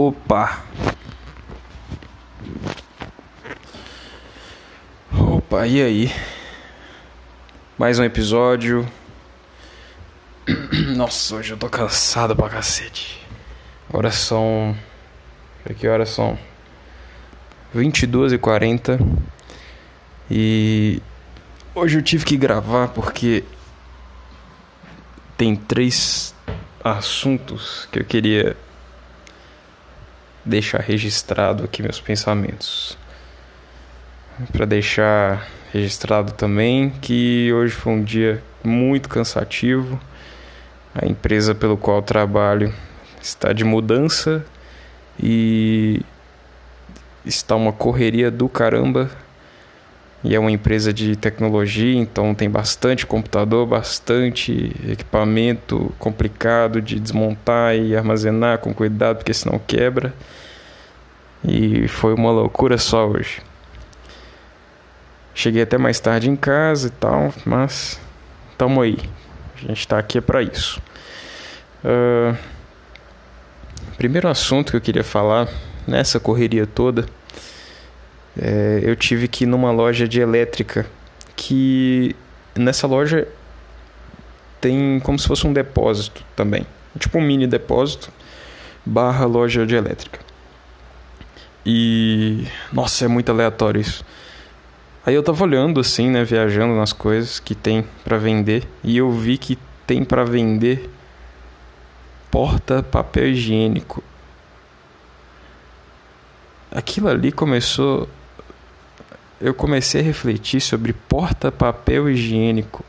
Opa! Opa, e aí? Mais um episódio. Nossa, hoje eu tô cansado pra cacete. Agora são. Que horas são? 22 e 40 E hoje eu tive que gravar porque tem três assuntos que eu queria deixar registrado aqui meus pensamentos. Para deixar registrado também que hoje foi um dia muito cansativo. A empresa pelo qual trabalho está de mudança e está uma correria do caramba. E é uma empresa de tecnologia, então tem bastante computador, bastante equipamento complicado de desmontar e armazenar com cuidado, porque senão quebra. E foi uma loucura só hoje. Cheguei até mais tarde em casa e tal, mas tamo aí. A gente tá aqui é para isso. Uh, primeiro assunto que eu queria falar nessa correria toda, é, eu tive que ir numa loja de elétrica que nessa loja tem como se fosse um depósito também, tipo um mini depósito barra loja de elétrica. E. Nossa, é muito aleatório isso. Aí eu tava olhando assim, né, viajando nas coisas que tem para vender e eu vi que tem para vender porta papel higiênico. Aquilo ali começou eu comecei a refletir sobre porta papel higiênico.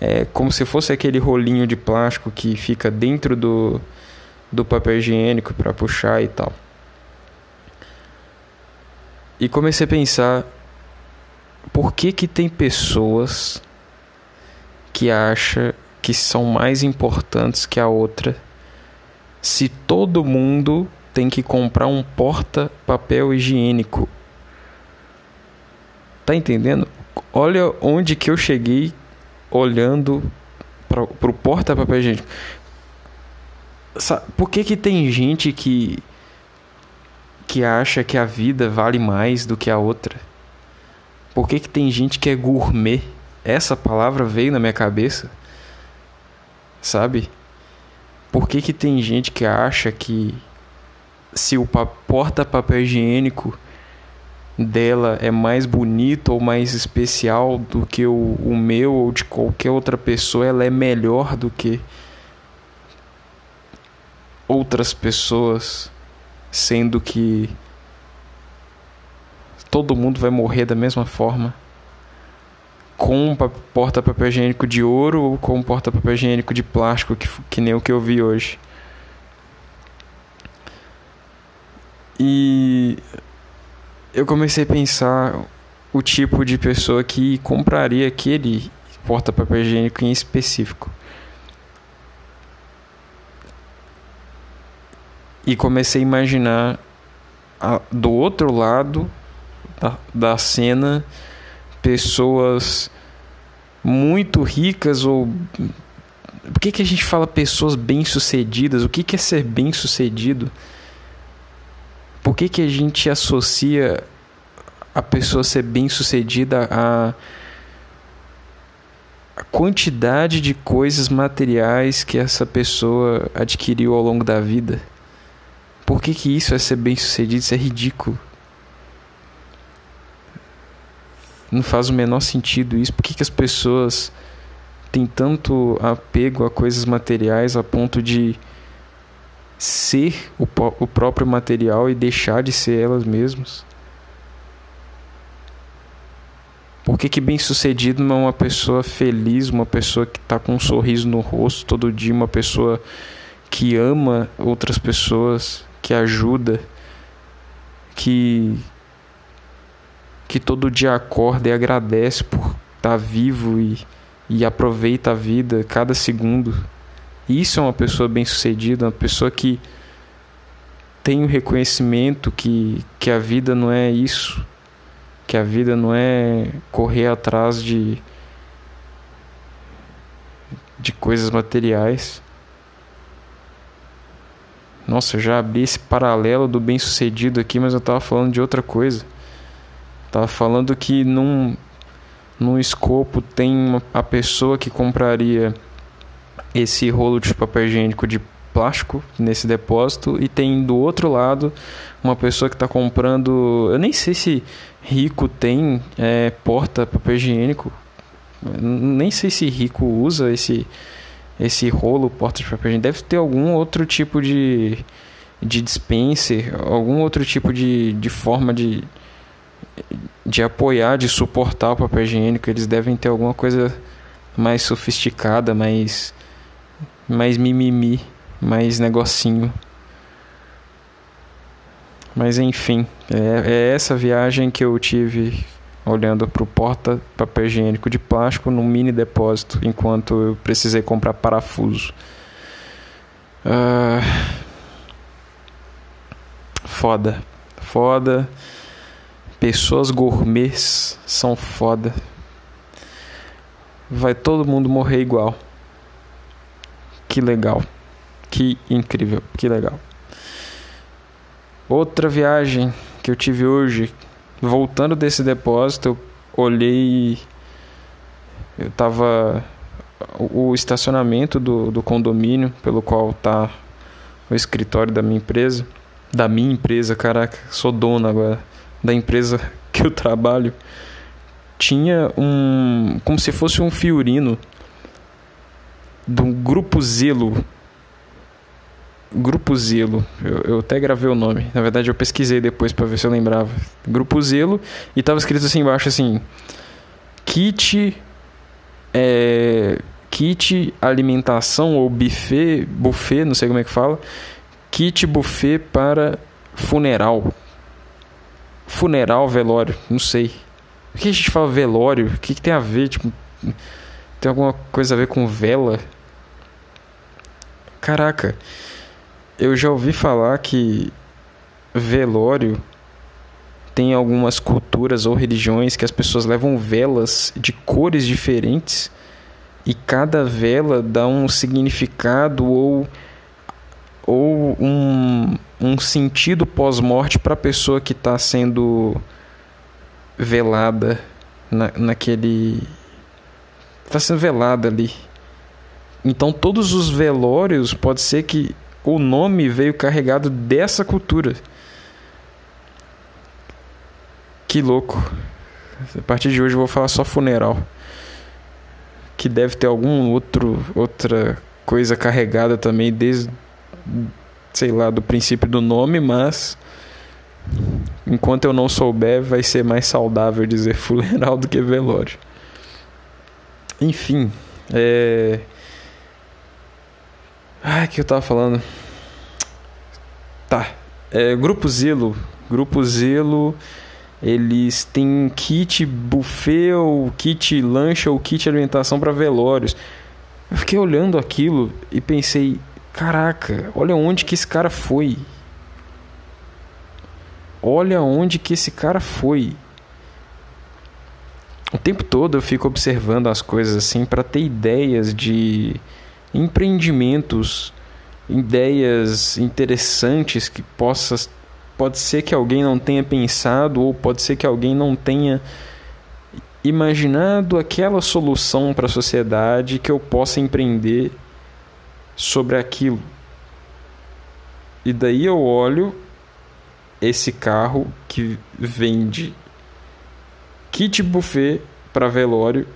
É como se fosse aquele rolinho de plástico que fica dentro do do papel higiênico para puxar e tal. E comecei a pensar por que que tem pessoas que acham que são mais importantes que a outra se todo mundo tem que comprar um porta papel higiênico. Tá entendendo? Olha onde que eu cheguei olhando para o porta papel higiênico. Por que que tem gente que que acha que a vida vale mais do que a outra? Por que, que tem gente que é gourmet? Essa palavra veio na minha cabeça. Sabe? Por que, que tem gente que acha que se o porta-papel higiênico dela é mais bonito ou mais especial do que o, o meu ou de qualquer outra pessoa, ela é melhor do que outras pessoas? sendo que todo mundo vai morrer da mesma forma com um porta-papel higiênico de ouro ou com um porta-papel higiênico de plástico, que, que nem o que eu vi hoje. E eu comecei a pensar o tipo de pessoa que compraria aquele porta-papel higiênico em específico. e comecei a imaginar a, do outro lado da, da cena pessoas muito ricas ou por que, que a gente fala pessoas bem-sucedidas? O que, que é ser bem-sucedido? Por que, que a gente associa a pessoa ser bem-sucedida a a quantidade de coisas materiais que essa pessoa adquiriu ao longo da vida? Por que, que isso é ser bem sucedido? Isso é ridículo. Não faz o menor sentido isso. Por que, que as pessoas têm tanto apego a coisas materiais a ponto de ser o, o próprio material e deixar de ser elas mesmas? Por que, que bem sucedido não é uma pessoa feliz, uma pessoa que está com um sorriso no rosto todo dia, uma pessoa que ama outras pessoas, que ajuda, que que todo dia acorda e agradece por estar tá vivo e, e aproveita a vida cada segundo. Isso é uma pessoa bem-sucedida, uma pessoa que tem o reconhecimento que, que a vida não é isso, que a vida não é correr atrás de de coisas materiais. Nossa, eu já abri esse paralelo do bem-sucedido aqui, mas eu tava falando de outra coisa. Tava falando que num, num escopo tem a pessoa que compraria esse rolo de papel higiênico de plástico nesse depósito e tem do outro lado uma pessoa que está comprando. Eu nem sei se rico tem é, porta papel higiênico. Nem sei se rico usa esse esse rolo porta de papel higiênico. Deve ter algum outro tipo de de dispenser, algum outro tipo de, de forma de de apoiar, de suportar o papel higiênico. Eles devem ter alguma coisa mais sofisticada, mais mais mimimi, mais negocinho. Mas enfim, é, é essa viagem que eu tive olhando para o porta papel higiênico de plástico num mini depósito enquanto eu precisei comprar parafuso. Uh, foda, foda. Pessoas gourmets são foda. Vai todo mundo morrer igual. Que legal. Que incrível. Que legal. Outra viagem que eu tive hoje, voltando desse depósito, eu olhei. Eu tava. O, estacionamento do, do condomínio pelo qual tá o escritório da minha empresa. Da minha empresa, caraca, sou dono agora. Da empresa que eu trabalho. Tinha um. Como se fosse um fiorino do Grupo Zelo. Grupo Zelo, eu, eu, até gravei o nome. Na verdade, eu pesquisei depois para ver se eu lembrava. Grupo Zelo e tava escrito assim embaixo assim: kit é, kit alimentação ou buffet, buffet, não sei como é que fala. Kit buffet para funeral. Funeral, velório, não sei. Por que a gente fala velório? O que, que tem a ver? Tipo, tem alguma coisa a ver com vela? Caraca, eu já ouvi falar que velório tem algumas culturas ou religiões que as pessoas levam velas de cores diferentes e cada vela dá um significado ou, ou um, um sentido pós-morte para a pessoa que está sendo velada na, naquele. Está sendo velada ali. Então todos os velórios pode ser que o nome veio carregado dessa cultura. Que louco. A partir de hoje eu vou falar só funeral. Que deve ter algum outro outra coisa carregada também desde sei lá do princípio do nome, mas enquanto eu não souber vai ser mais saudável dizer funeral do que velório. Enfim, é Ai, que eu tava falando. Tá. É, Grupo Zelo. Grupo Zelo. Eles têm kit buffet ou kit lancha ou kit alimentação para velórios. Eu fiquei olhando aquilo e pensei, caraca, olha onde que esse cara foi. Olha onde que esse cara foi. O tempo todo eu fico observando as coisas assim para ter ideias de empreendimentos, ideias interessantes que possa pode ser que alguém não tenha pensado ou pode ser que alguém não tenha imaginado aquela solução para a sociedade que eu possa empreender sobre aquilo. E daí eu olho esse carro que vende kit buffet para velório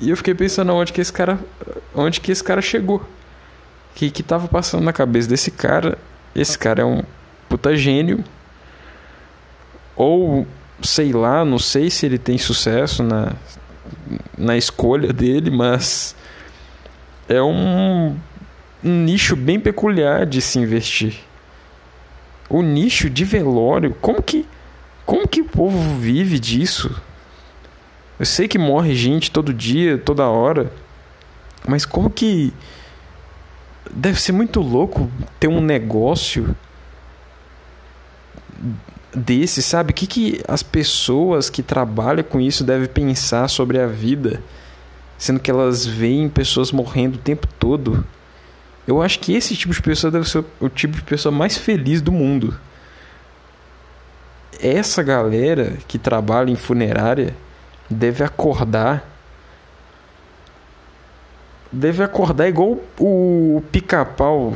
e eu fiquei pensando onde que esse cara, onde que esse cara chegou. Que que tava passando na cabeça desse cara? Esse cara é um puta gênio. Ou sei lá, não sei se ele tem sucesso na na escolha dele, mas é um, um nicho bem peculiar de se investir. O nicho de velório, como que como que o povo vive disso? Eu sei que morre gente todo dia, toda hora. Mas como que. Deve ser muito louco ter um negócio desse, sabe? O que, que as pessoas que trabalham com isso devem pensar sobre a vida, sendo que elas veem pessoas morrendo o tempo todo Eu acho que esse tipo de pessoa deve ser o tipo de pessoa mais feliz do mundo. Essa galera que trabalha em funerária deve acordar. Deve acordar igual o pica-pau.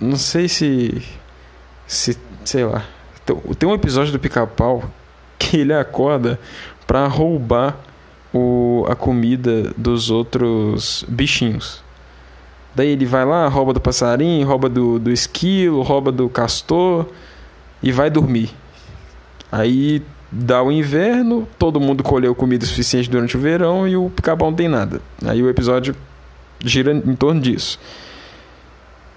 Não sei se. Se. Sei lá. Tem um episódio do pica-pau que ele acorda para roubar o, a comida dos outros bichinhos. Daí ele vai lá, rouba do passarinho, rouba do, do esquilo, rouba do castor e vai dormir. Aí dá o inverno, todo mundo colheu comida suficiente durante o verão e o pica não tem nada. Aí o episódio gira em torno disso.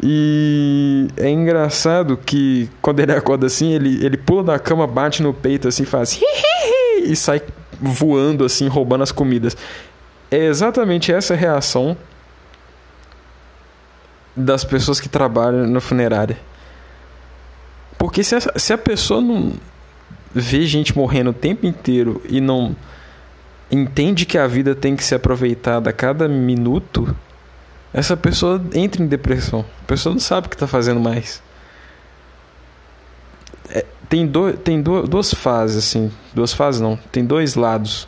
E é engraçado que quando ele acorda assim, ele, ele pula da cama, bate no peito assim, faz e sai voando assim, roubando as comidas. É exatamente essa reação das pessoas que trabalham na funerária. Porque se a, se a pessoa não vê gente morrendo o tempo inteiro e não entende que a vida tem que ser aproveitada a cada minuto, essa pessoa entra em depressão. A pessoa não sabe o que está fazendo mais. É, tem do, tem do, duas fases, assim. Duas fases não. Tem dois lados.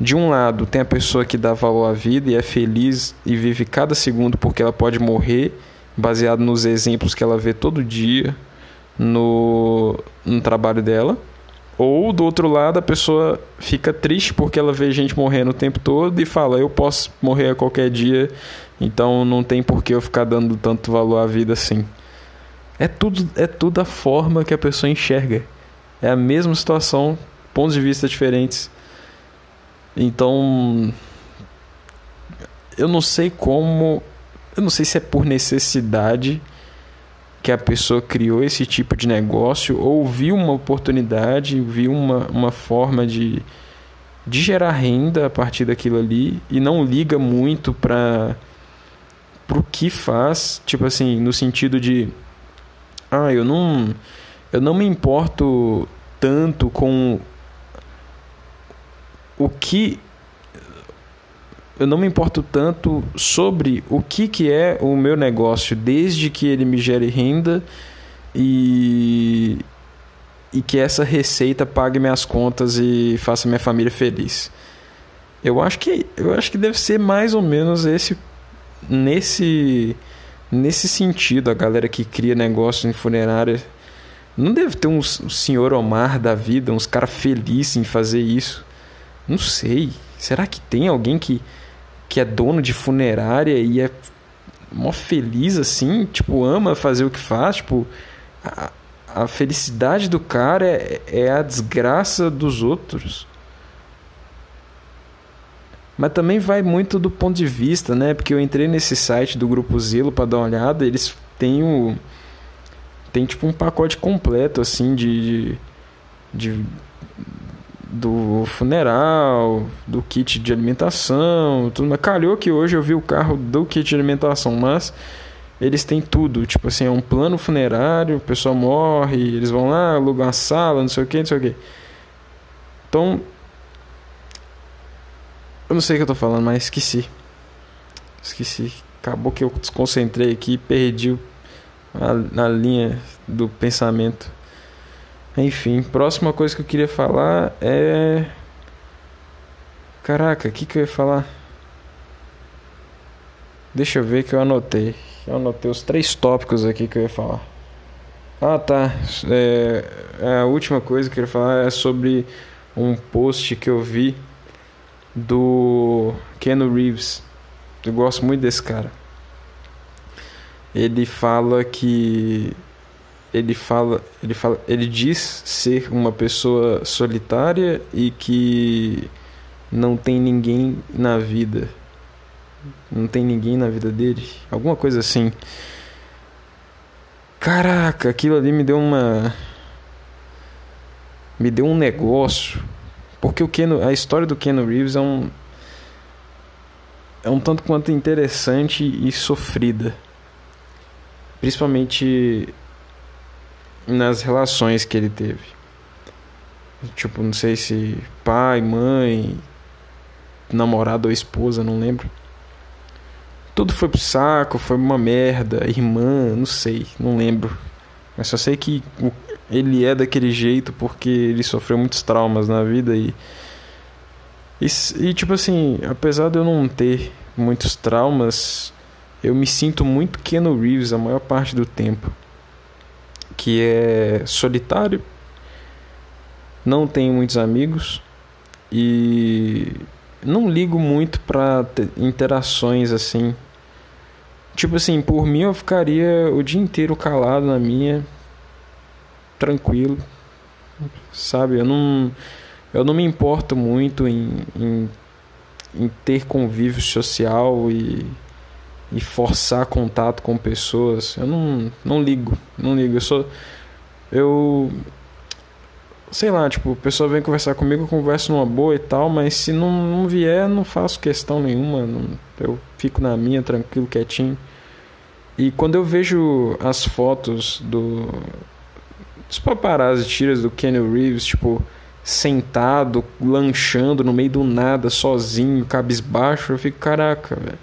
De um lado, tem a pessoa que dá valor à vida e é feliz e vive cada segundo porque ela pode morrer, baseado nos exemplos que ela vê todo dia no, no trabalho dela. Ou do outro lado, a pessoa fica triste porque ela vê gente morrendo o tempo todo e fala: Eu posso morrer a qualquer dia, então não tem por que eu ficar dando tanto valor à vida assim. É tudo, é tudo a forma que a pessoa enxerga. É a mesma situação, pontos de vista diferentes. Então, eu não sei como, eu não sei se é por necessidade que a pessoa criou esse tipo de negócio ou viu uma oportunidade, viu uma, uma forma de, de gerar renda a partir daquilo ali e não liga muito para o que faz, tipo assim, no sentido de ah, eu não eu não me importo tanto com o que eu não me importo tanto sobre o que, que é o meu negócio, desde que ele me gere renda e, e que essa receita pague minhas contas e faça minha família feliz. Eu acho que eu acho que deve ser mais ou menos esse nesse nesse sentido a galera que cria negócio em funerária não deve ter um senhor Omar da vida, uns caras felizes em fazer isso. Não sei. Será que tem alguém que, que é dono de funerária e é mó feliz assim? Tipo, ama fazer o que faz? Tipo, a, a felicidade do cara é, é a desgraça dos outros. Mas também vai muito do ponto de vista, né? Porque eu entrei nesse site do Grupo Zelo para dar uma olhada, eles têm o. Tem tipo um pacote completo assim de, de, de do funeral, do kit de alimentação, tudo. Mas calhou que hoje eu vi o carro do kit de alimentação, mas eles têm tudo. Tipo assim, é um plano funerário, o pessoal morre, eles vão lá, alugam uma sala, não sei o que, não sei o que. Então, eu não sei o que eu tô falando, mas esqueci. Esqueci. Acabou que eu desconcentrei aqui e perdi a, a linha do pensamento. Enfim, próxima coisa que eu queria falar é. Caraca, o que, que eu ia falar? Deixa eu ver que eu anotei. Eu anotei os três tópicos aqui que eu ia falar. Ah, tá. É, a última coisa que eu queria falar é sobre um post que eu vi do Ken Reeves. Eu gosto muito desse cara. Ele fala que ele fala, ele fala, ele diz ser uma pessoa solitária e que não tem ninguém na vida. Não tem ninguém na vida dele, alguma coisa assim. Caraca, aquilo ali me deu uma me deu um negócio, porque o Ken, a história do Ken Reeves é um é um tanto quanto interessante e sofrida. Principalmente nas relações que ele teve. Tipo, não sei se pai, mãe, namorado ou esposa, não lembro. tudo foi pro saco, foi uma merda, irmã, não sei, não lembro. Mas só sei que ele é daquele jeito porque ele sofreu muitos traumas na vida e. E, e tipo assim, apesar de eu não ter muitos traumas, eu me sinto muito Keanu Reeves a maior parte do tempo. Que é solitário, não tenho muitos amigos e não ligo muito para interações assim. Tipo assim, por mim eu ficaria o dia inteiro calado na minha, tranquilo, sabe? Eu não, eu não me importo muito em, em, em ter convívio social e, e forçar contato com pessoas. Eu não, não ligo, não ligo. Eu sou. Eu sei lá, tipo, a pessoa vem conversar comigo, eu converso numa boa e tal, mas se não, não vier, não faço questão nenhuma, não, eu fico na minha, tranquilo, quietinho. E quando eu vejo as fotos do dos paparazzi tiras do Kenny Reeves, tipo, sentado, lanchando no meio do nada, sozinho, cabisbaixo, eu fico, caraca, velho.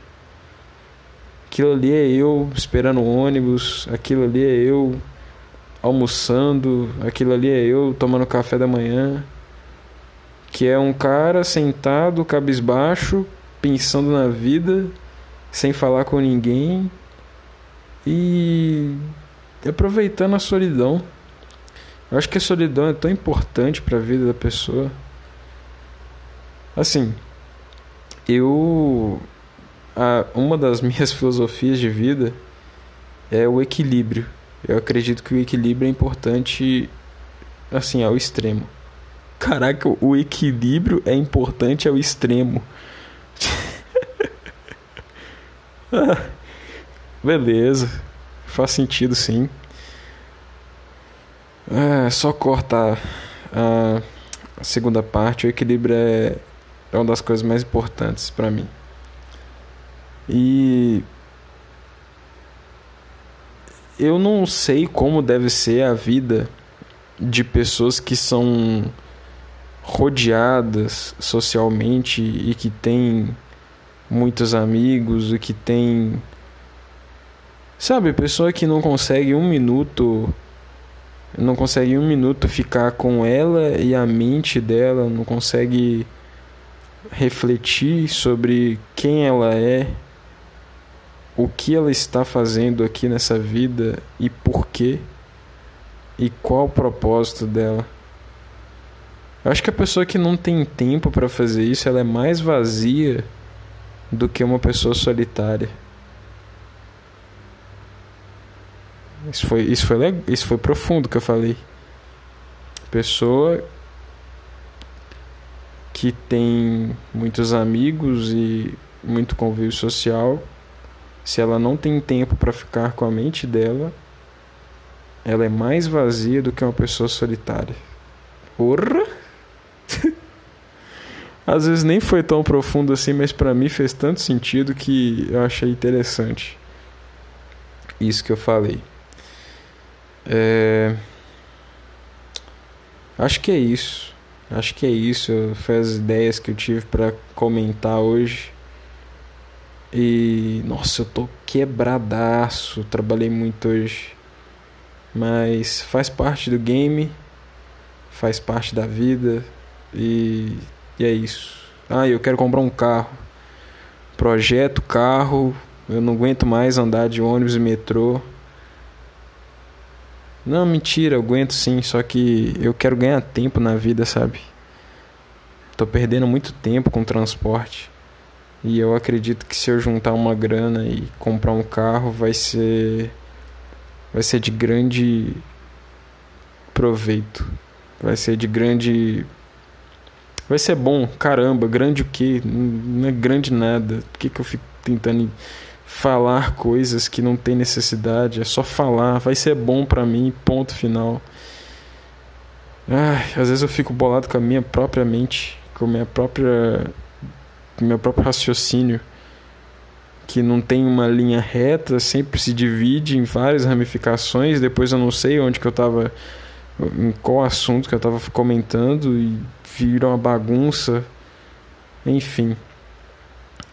Aquilo ali é eu esperando o ônibus, aquilo ali é eu almoçando, aquilo ali é eu tomando café da manhã. Que é um cara sentado, cabisbaixo, pensando na vida, sem falar com ninguém e aproveitando a solidão. Eu acho que a solidão é tão importante para a vida da pessoa. Assim, eu. A, uma das minhas filosofias de vida é o equilíbrio. Eu acredito que o equilíbrio é importante, assim, ao extremo. Caraca, o equilíbrio é importante ao extremo. beleza, faz sentido sim. É só cortar a, a segunda parte. O equilíbrio é, é uma das coisas mais importantes para mim. E eu não sei como deve ser a vida de pessoas que são rodeadas socialmente e que têm muitos amigos e que tem sabe pessoa que não consegue um minuto não consegue um minuto ficar com ela e a mente dela não consegue refletir sobre quem ela é o que ela está fazendo aqui nessa vida e por quê e qual o propósito dela. Eu acho que a pessoa que não tem tempo para fazer isso, ela é mais vazia do que uma pessoa solitária. Isso foi, isso foi, isso foi profundo que eu falei. Pessoa que tem muitos amigos e muito convívio social se ela não tem tempo para ficar com a mente dela, ela é mais vazia do que uma pessoa solitária. Porra! Às vezes nem foi tão profundo assim, mas para mim fez tanto sentido que eu achei interessante. Isso que eu falei. É... Acho que é isso. Acho que é isso. Foi as ideias que eu tive para comentar hoje. E nossa, eu tô quebradaço, trabalhei muito hoje. Mas faz parte do game, faz parte da vida e, e é isso. Ah, eu quero comprar um carro. Projeto carro, eu não aguento mais andar de ônibus e metrô. Não, mentira, eu aguento sim, só que eu quero ganhar tempo na vida, sabe? Tô perdendo muito tempo com transporte. E eu acredito que se eu juntar uma grana e comprar um carro vai ser vai ser de grande proveito. Vai ser de grande vai ser bom, caramba, grande o quê? Não é grande nada. Por que, que eu fico tentando falar coisas que não tem necessidade? É só falar, vai ser bom para mim, ponto final. Ai, às vezes eu fico bolado com a minha própria mente, com a minha própria meu próprio raciocínio que não tem uma linha reta, sempre se divide em várias ramificações, depois eu não sei onde que eu estava em qual assunto que eu estava comentando e vira uma bagunça. Enfim.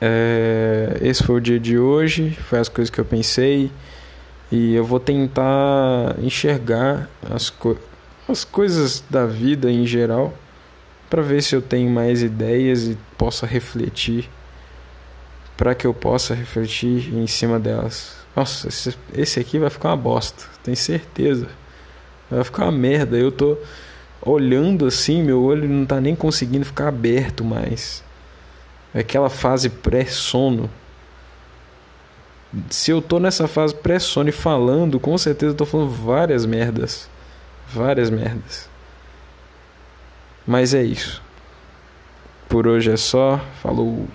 É, esse foi o dia de hoje, foi as coisas que eu pensei. E eu vou tentar enxergar as, co as coisas da vida em geral para ver se eu tenho mais ideias e possa refletir para que eu possa refletir em cima delas. Nossa, esse, esse aqui vai ficar uma bosta, tenho certeza. Vai ficar uma merda. Eu tô olhando assim, meu olho não tá nem conseguindo ficar aberto mais. Aquela fase pré-sono. Se eu tô nessa fase pré-sono e falando, com certeza eu tô falando várias merdas. Várias merdas. Mas é isso. Por hoje é só. Falou.